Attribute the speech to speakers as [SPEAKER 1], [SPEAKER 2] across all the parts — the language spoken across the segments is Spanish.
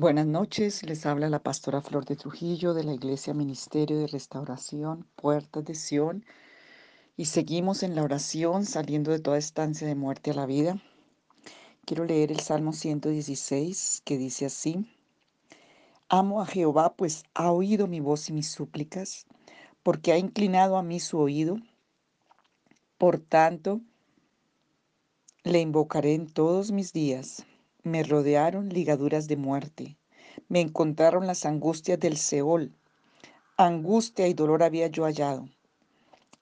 [SPEAKER 1] Buenas noches, les habla la pastora Flor de Trujillo de la Iglesia Ministerio de Restauración, Puertas de Sión, y seguimos en la oración saliendo de toda estancia de muerte a la vida. Quiero leer el Salmo 116 que dice así, Amo a Jehová, pues ha oído mi voz y mis súplicas, porque ha inclinado a mí su oído. Por tanto, le invocaré en todos mis días. Me rodearon ligaduras de muerte. Me encontraron las angustias del Seol. Angustia y dolor había yo hallado.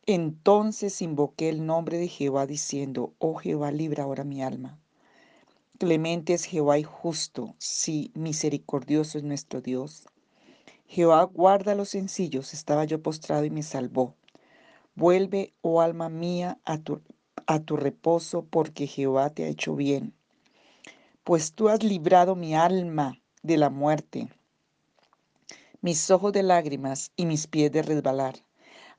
[SPEAKER 1] Entonces invoqué el nombre de Jehová diciendo, Oh Jehová, libra ahora mi alma. Clemente es Jehová y justo, sí, misericordioso es nuestro Dios. Jehová guarda los sencillos, estaba yo postrado y me salvó. Vuelve, oh alma mía, a tu, a tu reposo, porque Jehová te ha hecho bien pues tú has librado mi alma de la muerte, mis ojos de lágrimas y mis pies de resbalar.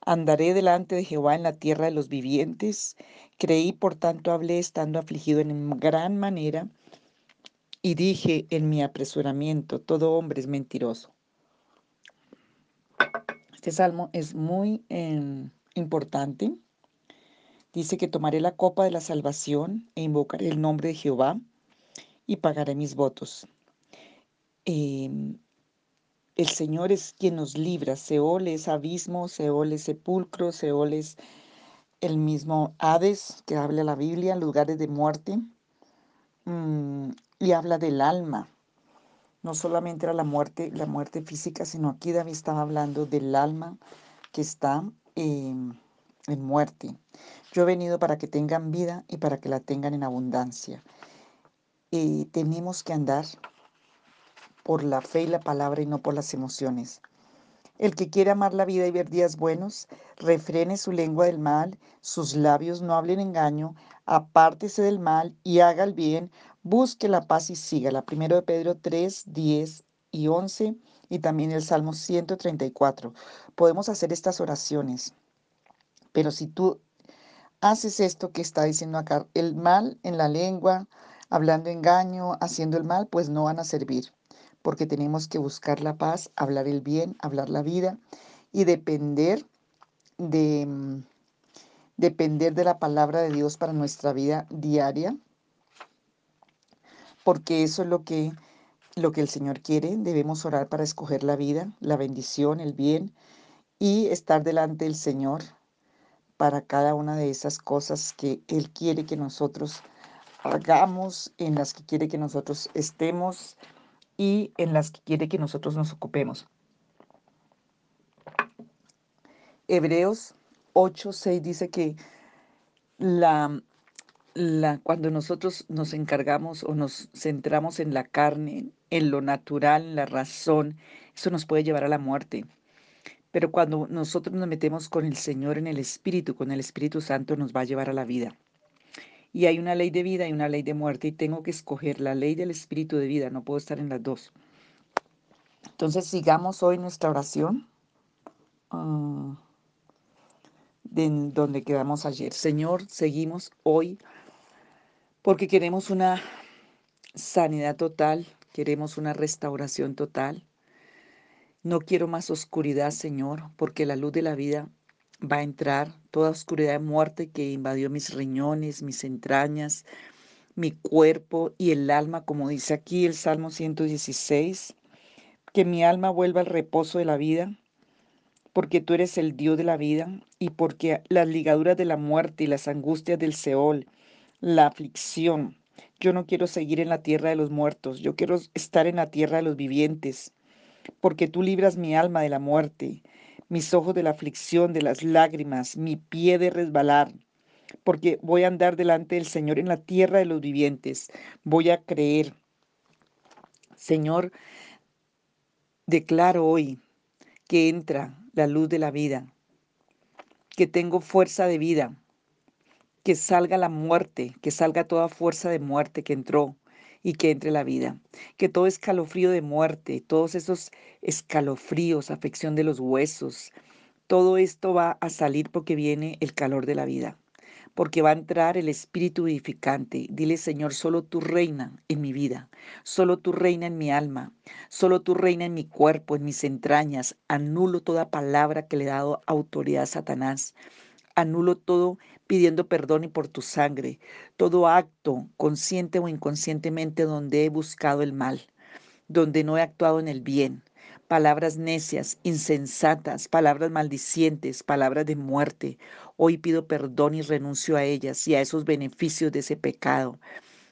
[SPEAKER 1] Andaré delante de Jehová en la tierra de los vivientes. Creí, por tanto, hablé estando afligido en gran manera. Y dije en mi apresuramiento, todo hombre es mentiroso. Este salmo es muy eh, importante. Dice que tomaré la copa de la salvación e invocaré el nombre de Jehová y pagaré mis votos. Em, el Señor es quien nos libra. Seol es abismo, Seol es sepulcro, Seol es el mismo Hades que habla la Biblia, lugares de muerte. Mm, y habla del alma. No solamente era la muerte, la muerte física, sino aquí David estaba hablando del alma que está en muerte. Yo he venido para que tengan vida y para que la tengan en abundancia. Tenemos que andar por la fe y la palabra y no por las emociones. El que quiere amar la vida y ver días buenos, refrene su lengua del mal, sus labios no hablen engaño, apártese del mal y haga el bien, busque la paz y sígala. Primero de Pedro 3, 10 y 11 y también el Salmo 134. Podemos hacer estas oraciones, pero si tú haces esto que está diciendo acá, el mal en la lengua, hablando engaño, haciendo el mal, pues no van a servir, porque tenemos que buscar la paz, hablar el bien, hablar la vida y depender de mm, depender de la palabra de Dios para nuestra vida diaria, porque eso es lo que lo que el Señor quiere, debemos orar para escoger la vida, la bendición, el bien y estar delante del Señor para cada una de esas cosas que Él quiere que nosotros hagamos, en las que quiere que nosotros estemos y en las que quiere que nosotros nos ocupemos. Hebreos 8, 6 dice que la, la, cuando nosotros nos encargamos o nos centramos en la carne, en lo natural, en la razón, eso nos puede llevar a la muerte. Pero cuando nosotros nos metemos con el Señor en el Espíritu, con el Espíritu Santo, nos va a llevar a la vida. Y hay una ley de vida y una ley de muerte y tengo que escoger la ley del espíritu de vida, no puedo estar en las dos. Entonces sigamos hoy nuestra oración de donde quedamos ayer. Señor, seguimos hoy porque queremos una sanidad total, queremos una restauración total. No quiero más oscuridad, Señor, porque la luz de la vida va a entrar toda oscuridad de muerte que invadió mis riñones, mis entrañas, mi cuerpo y el alma, como dice aquí el Salmo 116, que mi alma vuelva al reposo de la vida, porque tú eres el Dios de la vida y porque las ligaduras de la muerte y las angustias del Seol, la aflicción, yo no quiero seguir en la tierra de los muertos, yo quiero estar en la tierra de los vivientes, porque tú libras mi alma de la muerte mis ojos de la aflicción, de las lágrimas, mi pie de resbalar, porque voy a andar delante del Señor en la tierra de los vivientes, voy a creer. Señor, declaro hoy que entra la luz de la vida, que tengo fuerza de vida, que salga la muerte, que salga toda fuerza de muerte que entró, y que entre la vida. Que todo escalofrío de muerte, todos esos escalofríos, afección de los huesos, todo esto va a salir porque viene el calor de la vida. porque va a entrar el Espíritu vivificante. Dile, Señor, solo tú reina en mi vida, solo tú reina en mi alma, solo tú reina en mi cuerpo, en mis entrañas. Anulo toda palabra que le he dado autoridad a Satanás. Anulo todo pidiendo perdón y por tu sangre, todo acto, consciente o inconscientemente, donde he buscado el mal, donde no he actuado en el bien palabras necias, insensatas, palabras maldicientes, palabras de muerte. Hoy pido perdón y renuncio a ellas y a esos beneficios de ese pecado.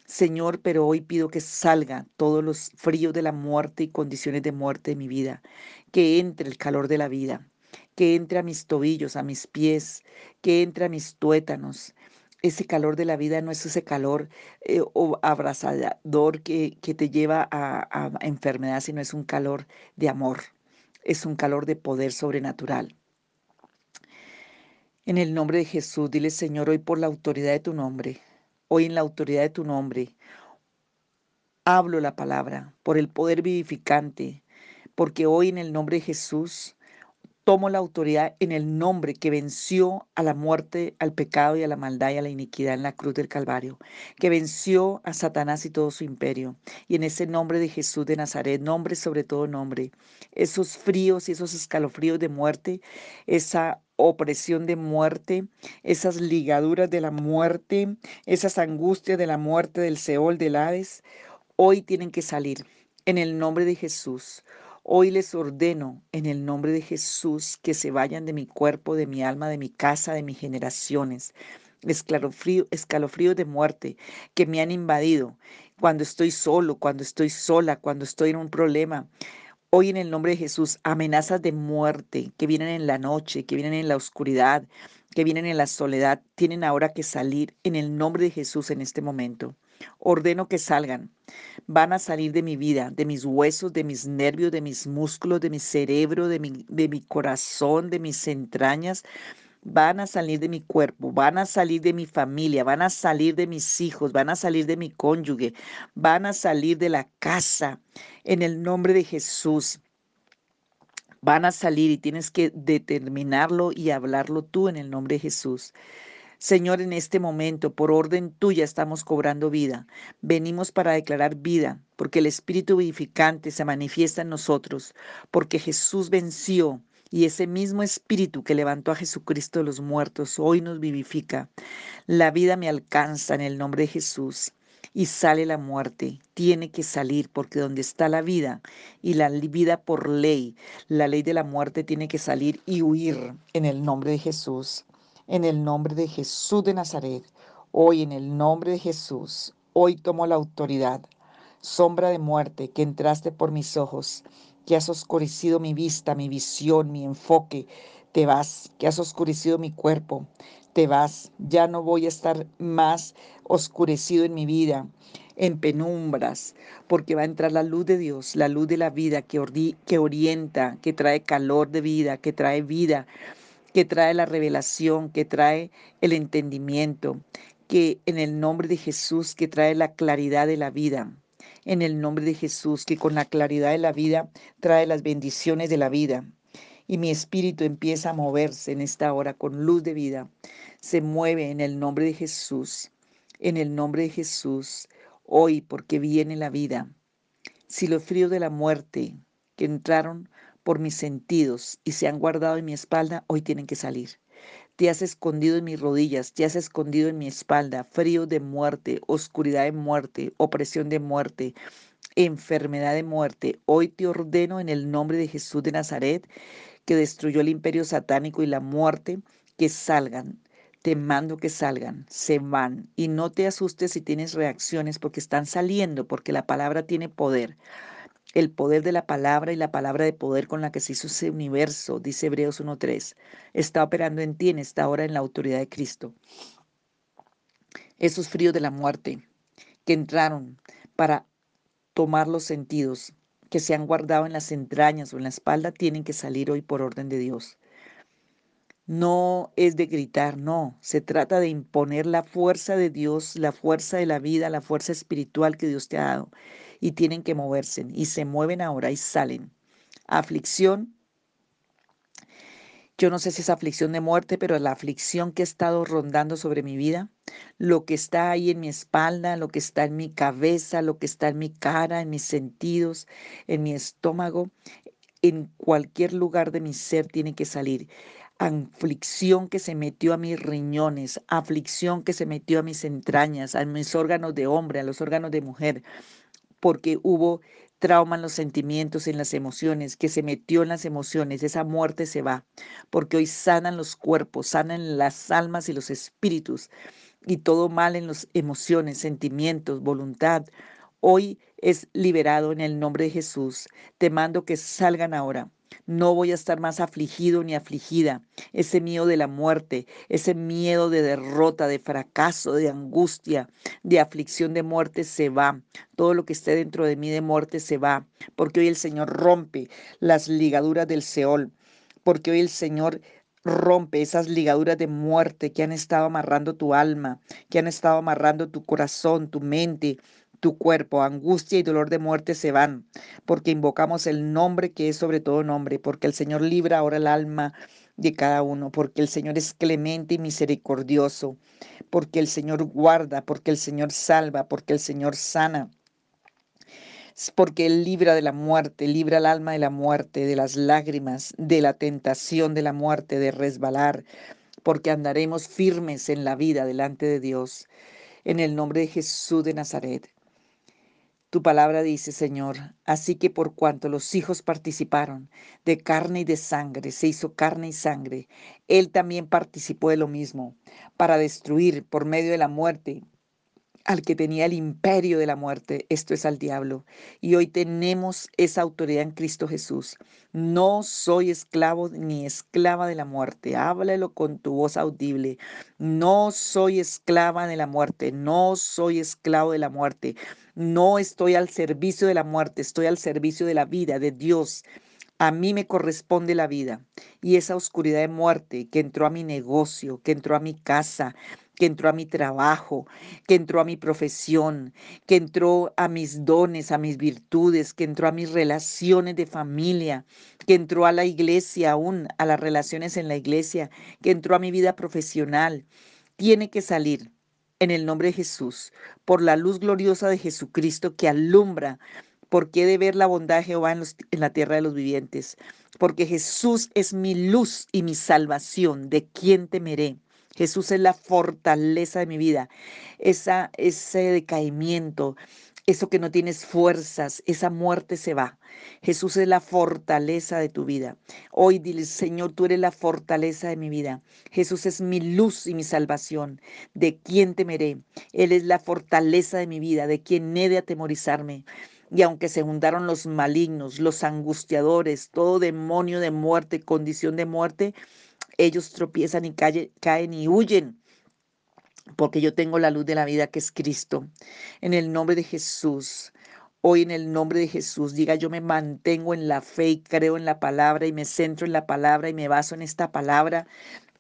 [SPEAKER 1] Señor, pero hoy pido que salga todos los fríos de la muerte y condiciones de muerte de mi vida, que entre el calor de la vida, que entre a mis tobillos, a mis pies, que entre a mis tuétanos, ese calor de la vida no es ese calor eh, o abrazador que, que, te lleva a, a enfermedad, sino es un calor de amor, es un calor de poder sobrenatural. En el nombre de Jesús, dile Señor, hoy por la autoridad de tu nombre, hoy en la autoridad de tu nombre, hablo la palabra, por el poder vivificante, porque hoy en el nombre de Jesús tomo la autoridad en el nombre que venció a la muerte, al pecado y a la maldad y a la iniquidad en la cruz del Calvario, que venció a Satanás y todo su imperio. Y en ese nombre de Jesús de Nazaret, nombre sobre todo nombre, esos fríos y esos escalofríos de muerte, esa opresión de muerte, esas ligaduras de la muerte, esas angustias de la muerte, del Seol, del Hades, hoy tienen que salir en el nombre de Jesús. Hoy les ordeno en el nombre de Jesús que se vayan de mi cuerpo, de mi alma, de mi casa, de mis generaciones. Escalofrío, escalofríos de muerte que me han invadido cuando estoy solo, cuando estoy sola, cuando estoy en un problema. Hoy en el nombre de Jesús, amenazas de muerte que vienen en la noche, que vienen en la oscuridad, que vienen en la soledad, tienen ahora que salir en el nombre de Jesús en este momento. Ordeno que salgan. Van a salir de mi vida, de mis huesos, de mis nervios, de mis músculos, de mi cerebro, de mi, de mi corazón, de mis entrañas. Van a salir de mi cuerpo, van a salir de mi familia, van a salir de mis hijos, van a salir de mi cónyuge, van a salir de la casa. En el nombre de Jesús van a salir y tienes que determinarlo y hablarlo tú en el nombre de Jesús. Señor, en este momento, por orden tuya, estamos cobrando vida. Venimos para declarar vida, porque el Espíritu vivificante se manifiesta en nosotros, porque Jesús venció y ese mismo Espíritu que levantó a Jesucristo de los muertos hoy nos vivifica. La vida me alcanza en el nombre de Jesús y sale la muerte. Tiene que salir porque donde está la vida y la vida por ley, la ley de la muerte tiene que salir y huir en el nombre de Jesús en el nombre de Jesús de Nazaret. Hoy en el nombre de Jesús, hoy tomo la autoridad. Sombra de muerte que entraste por mis ojos, que has oscurecido mi vista, mi visión, mi enfoque, te vas, que has oscurecido mi cuerpo, te vas, ya no voy a estar más oscurecido en mi vida, en penumbras, porque va a entrar la luz de Dios, la luz de la vida que, que orienta, que trae calor de vida, que trae vida, que trae la revelación, que trae el entendimiento, que en el nombre de Jesús, que trae la claridad de la vida, en el nombre de Jesús, que con la claridad de la vida trae las bendiciones de la vida. Y mi espíritu empieza a moverse en esta hora con luz de vida. Se mueve en el nombre de Jesús, en el nombre de Jesús, hoy porque viene la vida. Si los fríos de la muerte que entraron por mis sentidos y se han guardado en mi espalda, hoy tienen que salir. Te has escondido en mis rodillas, te has escondido en mi espalda, frío de muerte, oscuridad de muerte, opresión de muerte, enfermedad de muerte. Hoy te ordeno en el nombre de Jesús de Nazaret, que destruyó el imperio satánico y la muerte, que salgan. Te mando que salgan, se van. Y no te asustes si tienes reacciones porque están saliendo, porque la palabra tiene poder el poder de la palabra y la palabra de poder con la que se hizo ese universo, dice Hebreos 1.3, está operando en ti en esta hora en la autoridad de Cristo. Esos fríos de la muerte que entraron para tomar los sentidos, que se han guardado en las entrañas o en la espalda, tienen que salir hoy por orden de Dios. No es de gritar, no, se trata de imponer la fuerza de Dios, la fuerza de la vida, la fuerza espiritual que Dios te ha dado y tienen que moverse y se mueven ahora y salen. Aflicción Yo no sé si es aflicción de muerte, pero la aflicción que ha estado rondando sobre mi vida, lo que está ahí en mi espalda, lo que está en mi cabeza, lo que está en mi cara, en mis sentidos, en mi estómago, en cualquier lugar de mi ser tiene que salir. Aflicción que se metió a mis riñones, aflicción que se metió a mis entrañas, a mis órganos de hombre, a los órganos de mujer, porque hubo trauma en los sentimientos, en las emociones, que se metió en las emociones, esa muerte se va, porque hoy sanan los cuerpos, sanan las almas y los espíritus, y todo mal en las emociones, sentimientos, voluntad. Hoy es liberado en el nombre de Jesús. Te mando que salgan ahora. No voy a estar más afligido ni afligida. Ese miedo de la muerte, ese miedo de derrota, de fracaso, de angustia, de aflicción de muerte se va. Todo lo que esté dentro de mí de muerte se va. Porque hoy el Señor rompe las ligaduras del Seol. Porque hoy el Señor rompe esas ligaduras de muerte que han estado amarrando tu alma, que han estado amarrando tu corazón, tu mente, tu cuerpo, angustia y dolor de muerte se van, porque invocamos el nombre que es sobre todo nombre, porque el Señor libra ahora el alma de cada uno, porque el Señor es clemente y misericordioso, porque el Señor guarda, porque el Señor salva, porque el Señor sana, porque Él libra de la muerte, libra el alma de la muerte, de las lágrimas, de la tentación de la muerte, de resbalar, porque andaremos firmes en la vida delante de Dios. En el nombre de Jesús de Nazaret. Tu palabra dice, Señor, así que por cuanto los hijos participaron de carne y de sangre, se hizo carne y sangre, Él también participó de lo mismo, para destruir por medio de la muerte al que tenía el imperio de la muerte, esto es al diablo. Y hoy tenemos esa autoridad en Cristo Jesús. No soy esclavo ni esclava de la muerte. Háblalo con tu voz audible. No soy esclava de la muerte. No soy esclavo de la muerte. No estoy al servicio de la muerte. Estoy al servicio de la vida, de Dios. A mí me corresponde la vida y esa oscuridad de muerte que entró a mi negocio, que entró a mi casa, que entró a mi trabajo, que entró a mi profesión, que entró a mis dones, a mis virtudes, que entró a mis relaciones de familia, que entró a la iglesia aún, a las relaciones en la iglesia, que entró a mi vida profesional. Tiene que salir en el nombre de Jesús, por la luz gloriosa de Jesucristo que alumbra. porque he de ver la bondad de Jehová en, en la tierra de los vivientes? Porque Jesús es mi luz y mi salvación. ¿De quién temeré? Jesús es la fortaleza de mi vida. Esa, ese decaimiento, eso que no tienes fuerzas, esa muerte se va. Jesús es la fortaleza de tu vida. Hoy dile, Señor, tú eres la fortaleza de mi vida. Jesús es mi luz y mi salvación. ¿De quién temeré? Él es la fortaleza de mi vida. ¿De quién he de atemorizarme? Y aunque se juntaron los malignos, los angustiadores, todo demonio de muerte, condición de muerte, ellos tropiezan y caen y huyen porque yo tengo la luz de la vida que es Cristo. En el nombre de Jesús, hoy en el nombre de Jesús, diga yo me mantengo en la fe y creo en la palabra y me centro en la palabra y me baso en esta palabra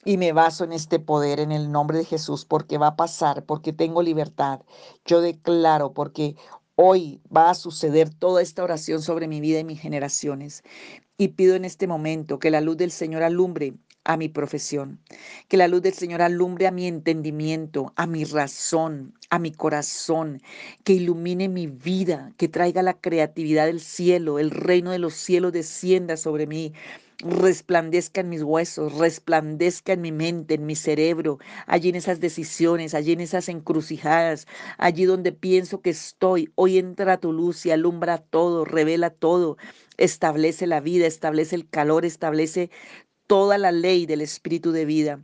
[SPEAKER 1] y me baso en este poder en el nombre de Jesús porque va a pasar, porque tengo libertad. Yo declaro porque hoy va a suceder toda esta oración sobre mi vida y mis generaciones. Y pido en este momento que la luz del Señor alumbre a mi profesión. Que la luz del Señor alumbre a mi entendimiento, a mi razón, a mi corazón, que ilumine mi vida, que traiga la creatividad del cielo, el reino de los cielos descienda sobre mí resplandezca en mis huesos, resplandezca en mi mente, en mi cerebro, allí en esas decisiones, allí en esas encrucijadas, allí donde pienso que estoy. Hoy entra tu luz y alumbra todo, revela todo, establece la vida, establece el calor, establece toda la ley del espíritu de vida,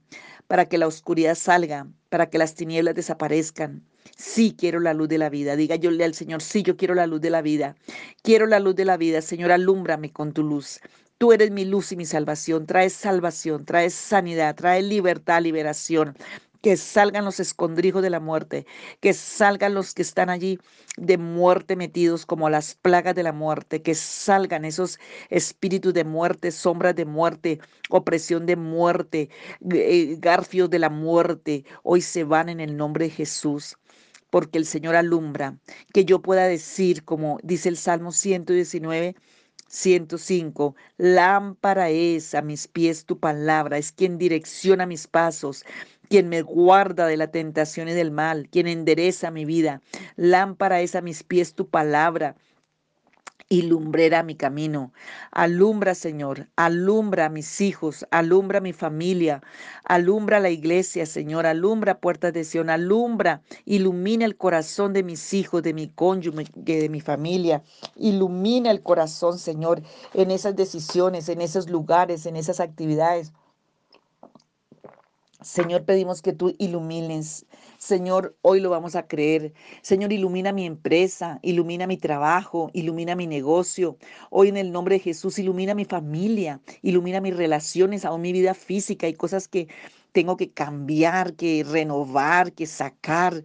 [SPEAKER 1] para que la oscuridad salga, para que las tinieblas desaparezcan. Sí quiero la luz de la vida. Diga yo al Señor, sí, yo quiero la luz de la vida. Quiero la luz de la vida. Señor, alúmbrame con tu luz. Tú eres mi luz y mi salvación. Traes salvación, traes sanidad, traes libertad, liberación que salgan los escondrijos de la muerte, que salgan los que están allí de muerte metidos como las plagas de la muerte, que salgan esos espíritus de muerte, sombras de muerte, opresión de muerte, eh, garfios de la muerte, hoy se van en el nombre de Jesús porque el Señor alumbra, que yo pueda decir, como dice el Salmo 119, 105. Lámpara es a mis pies tu palabra, es quien direcciona mis pasos quien me guarda de la tentación y del mal, quien endereza mi vida. Lámpara es a mis pies tu palabra y lumbrera mi camino. Alumbra, Señor, alumbra a mis hijos, alumbra a mi familia, alumbra la iglesia, Señor, alumbra puertas de Sion, alumbra, ilumina el corazón de mis hijos, de mi cónyuge, de mi familia. Ilumina el corazón, Señor, en esas decisiones, en esos lugares, en esas actividades. Señor, pedimos que tú ilumines. Señor, hoy lo vamos a creer. Señor, ilumina mi empresa, ilumina mi trabajo, ilumina mi negocio. Hoy en el nombre de Jesús, ilumina mi familia, ilumina mis relaciones, aún mi vida física y cosas que tengo que cambiar, que renovar, que sacar.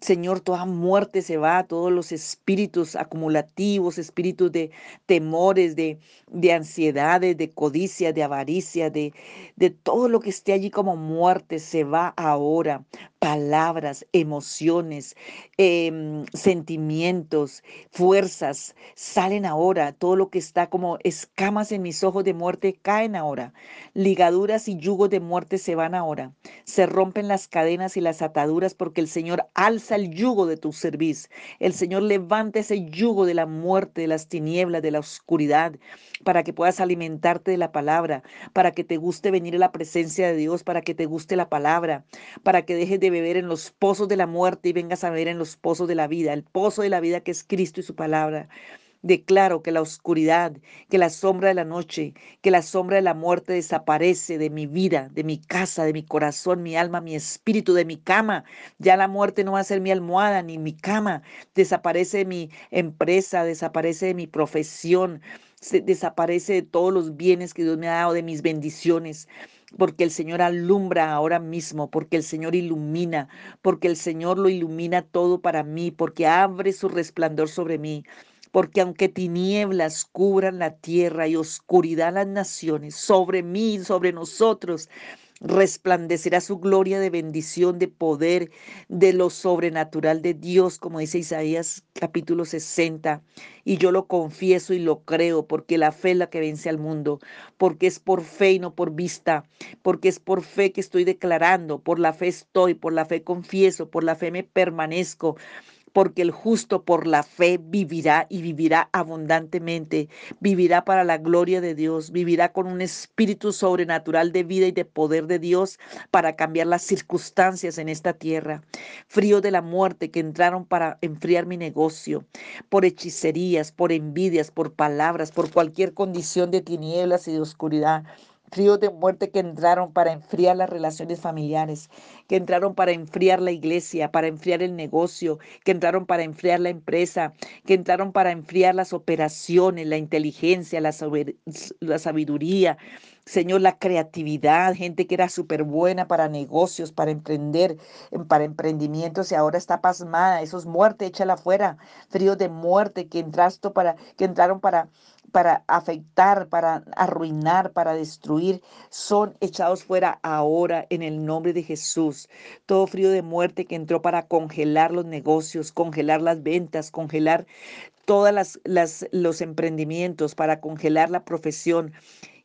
[SPEAKER 1] Señor, toda muerte se va, todos los espíritus acumulativos, espíritus de temores, de, de ansiedades, de codicia, de avaricia, de, de todo lo que esté allí como muerte, se va ahora. Palabras, emociones, em, sentimientos, fuerzas, salen ahora. Todo lo que está como escamas en mis ojos de muerte caen ahora. Ligaduras y yugos de muerte se van ahora. Se rompen las cadenas y las ataduras porque el Señor alza el yugo de tu servicio. El Señor levanta ese yugo de la muerte, de las tinieblas, de la oscuridad, para que puedas alimentarte de la palabra, para que te guste venir a la presencia de Dios, para que te guste la palabra, para que dejes de beber en los pozos de la muerte y vengas a beber en los pozos de la vida, el pozo de la vida que es Cristo y su palabra. Declaro que la oscuridad, que la sombra de la noche, que la sombra de la muerte desaparece de mi vida, de mi casa, de mi corazón, mi alma, mi espíritu, de mi cama. Ya la muerte no va a ser mi almohada ni mi cama. Desaparece de mi empresa, desaparece de mi profesión, desaparece de todos los bienes que Dios me ha dado, de mis bendiciones porque el Señor alumbra ahora mismo, porque el Señor ilumina, porque el Señor lo ilumina todo para mí, porque abre su resplandor sobre mí porque aunque tinieblas cubran la tierra y oscuridad las naciones, sobre mí, sobre nosotros, resplandecerá su gloria de bendición, de poder, de lo sobrenatural de Dios, como dice Isaías capítulo 60. Y yo lo confieso y lo creo, porque la fe es la que vence al mundo, porque es por fe y no por vista, porque es por fe que estoy declarando, por la fe estoy, por la fe confieso, por la fe me permanezco porque el justo por la fe vivirá y vivirá abundantemente, vivirá para la gloria de Dios, vivirá con un espíritu sobrenatural de vida y de poder de Dios para cambiar las circunstancias en esta tierra. Frío de la muerte que entraron para enfriar mi negocio, por hechicerías, por envidias, por palabras, por cualquier condición de tinieblas y de oscuridad fríos de muerte que entraron para enfriar las relaciones familiares, que entraron para enfriar la iglesia, para enfriar el negocio, que entraron para enfriar la empresa, que entraron para enfriar las operaciones, la inteligencia, la, sabiduría, Señor, la creatividad, gente que era súper buena para negocios, para emprender, para emprendimientos y ahora está pasmada. Esos muertes, échala afuera. Fríos de muerte que entraste para, que entraron para para afectar, para arruinar, para destruir, son echados fuera ahora en el nombre de Jesús. Todo frío de muerte que entró para congelar los negocios, congelar las ventas, congelar todos las, los emprendimientos, para congelar la profesión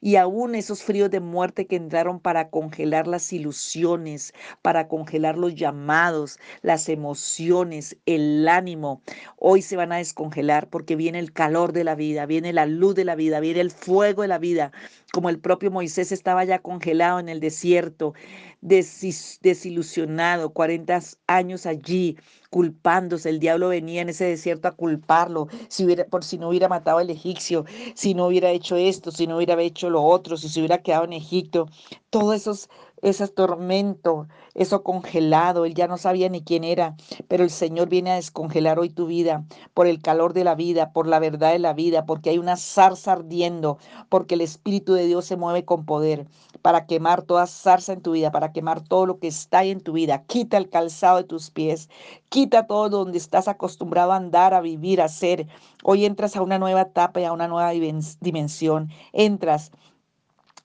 [SPEAKER 1] y aún esos fríos de muerte que entraron para congelar las ilusiones, para congelar los llamados, las emociones, el ánimo, hoy se van a descongelar porque viene el calor de la vida, viene la luz de la vida, viene el fuego de la vida, como el propio Moisés estaba ya congelado en el desierto, desilusionado, 40 años allí, culpándose. El diablo venía en ese desierto a culparlo, si hubiera, por si no hubiera matado al egipcio, si no hubiera hecho esto, si no hubiera hecho lo otro, si se hubiera quedado en Egipto. Todos esos ese tormento, eso congelado, él ya no sabía ni quién era, pero el Señor viene a descongelar hoy tu vida por el calor de la vida, por la verdad de la vida, porque hay una zarza ardiendo, porque el Espíritu de Dios se mueve con poder para quemar toda zarza en tu vida, para quemar todo lo que está ahí en tu vida. Quita el calzado de tus pies, quita todo donde estás acostumbrado a andar, a vivir, a ser. Hoy entras a una nueva etapa y a una nueva dimensión. Entras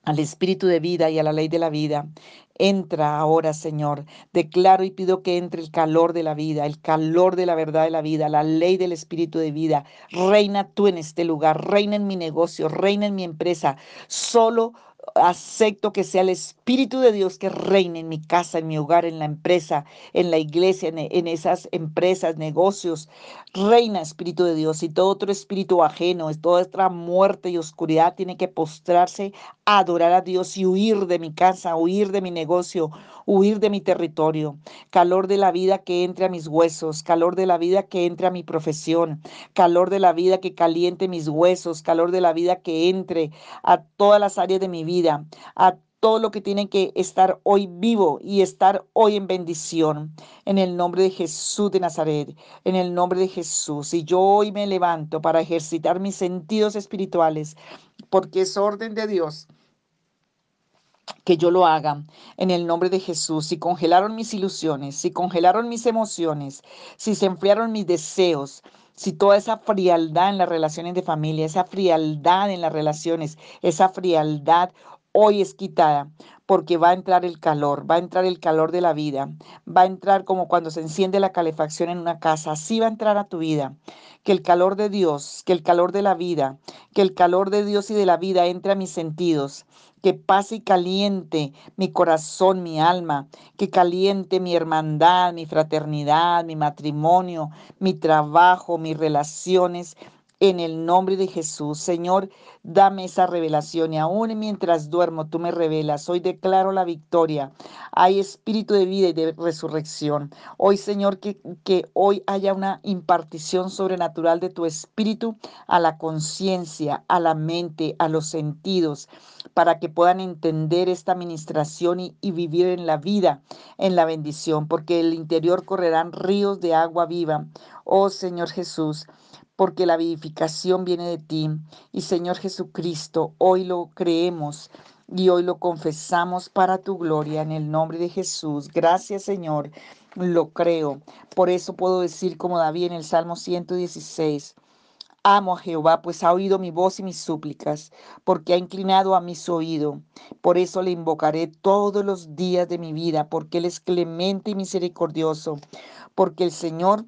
[SPEAKER 1] al espíritu de vida y a la ley de la vida. Entra ahora, Señor. Declaro y pido que entre el calor de la vida, el calor de la verdad de la vida, la ley del espíritu de vida. Reina tú en este lugar, reina en mi negocio, reina en mi empresa. Solo acepto que sea el Espíritu de Dios que reine en mi casa, en mi hogar, en la empresa, en la iglesia, en, esas empresas, negocios. Reina Espíritu de Dios y todo otro espíritu ajeno, toda esta muerte y oscuridad tiene que postrarse, adorar a Dios y huir de mi casa, huir de mi negocio, huir de mi territorio. Calor de la vida que entre a mis huesos, calor de la vida que entre a mi profesión, calor de la vida que caliente mis huesos, calor de la vida que entre a todas las áreas de mi vida a todo lo que tiene que estar hoy vivo y estar hoy en bendición. En el nombre de Jesús de Nazaret, en el nombre de Jesús. Y yo hoy me levanto para ejercitar mis sentidos espirituales, porque es orden de Dios que yo lo haga en el nombre de Jesús. Si congelaron mis ilusiones, si congelaron mis emociones, si se enfriaron mis deseos, si toda esa frialdad en las relaciones de familia, esa frialdad en las relaciones, esa frialdad hoy es quitada, porque va a entrar el calor, va a entrar el calor de la vida, va a entrar como cuando se enciende la calefacción en una casa, así va a entrar a tu vida. Que el calor de Dios, que el calor de la vida, que el calor de Dios y de la vida entre a mis sentidos, que pase y caliente mi corazón, mi alma, que caliente mi hermandad, mi fraternidad, mi matrimonio, mi trabajo, mis relaciones, en el nombre de Jesús. Señor, dame esa revelación y aún mientras duermo tú me revelas. Hoy declaro la victoria. Hay espíritu de vida y de resurrección. Hoy, Señor, que, que hoy haya una impartición sobrenatural de tu espíritu a la conciencia, a la mente, a los sentidos, para que puedan entender esta administración y, y vivir en la vida, en la bendición, porque el interior correrán ríos de agua viva. Oh Señor Jesús porque la vivificación viene de ti. Y Señor Jesucristo, hoy lo creemos y hoy lo confesamos para tu gloria en el nombre de Jesús. Gracias Señor, lo creo. Por eso puedo decir como David en el Salmo 116. Amo a Jehová, pues ha oído mi voz y mis súplicas, porque ha inclinado a mí su oído. Por eso le invocaré todos los días de mi vida, porque Él es clemente y misericordioso, porque el Señor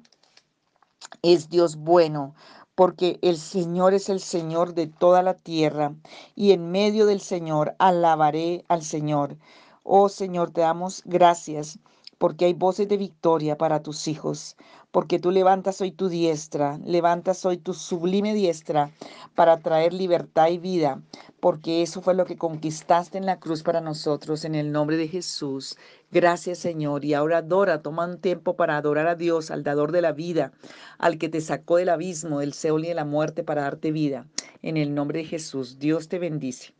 [SPEAKER 1] es Dios bueno, porque el Señor es el Señor de toda la tierra, y en medio del Señor alabaré al Señor. Oh Señor, te damos gracias porque hay voces de victoria para tus hijos, porque tú levantas hoy tu diestra, levantas hoy tu sublime diestra para traer libertad y vida, porque eso fue lo que conquistaste en la cruz para nosotros, en el nombre de Jesús. Gracias Señor. Y ahora adora, toma un tiempo para adorar a Dios, al dador de la vida, al que te sacó del abismo, del Seol y de la muerte para darte vida. En el nombre de Jesús, Dios te bendice.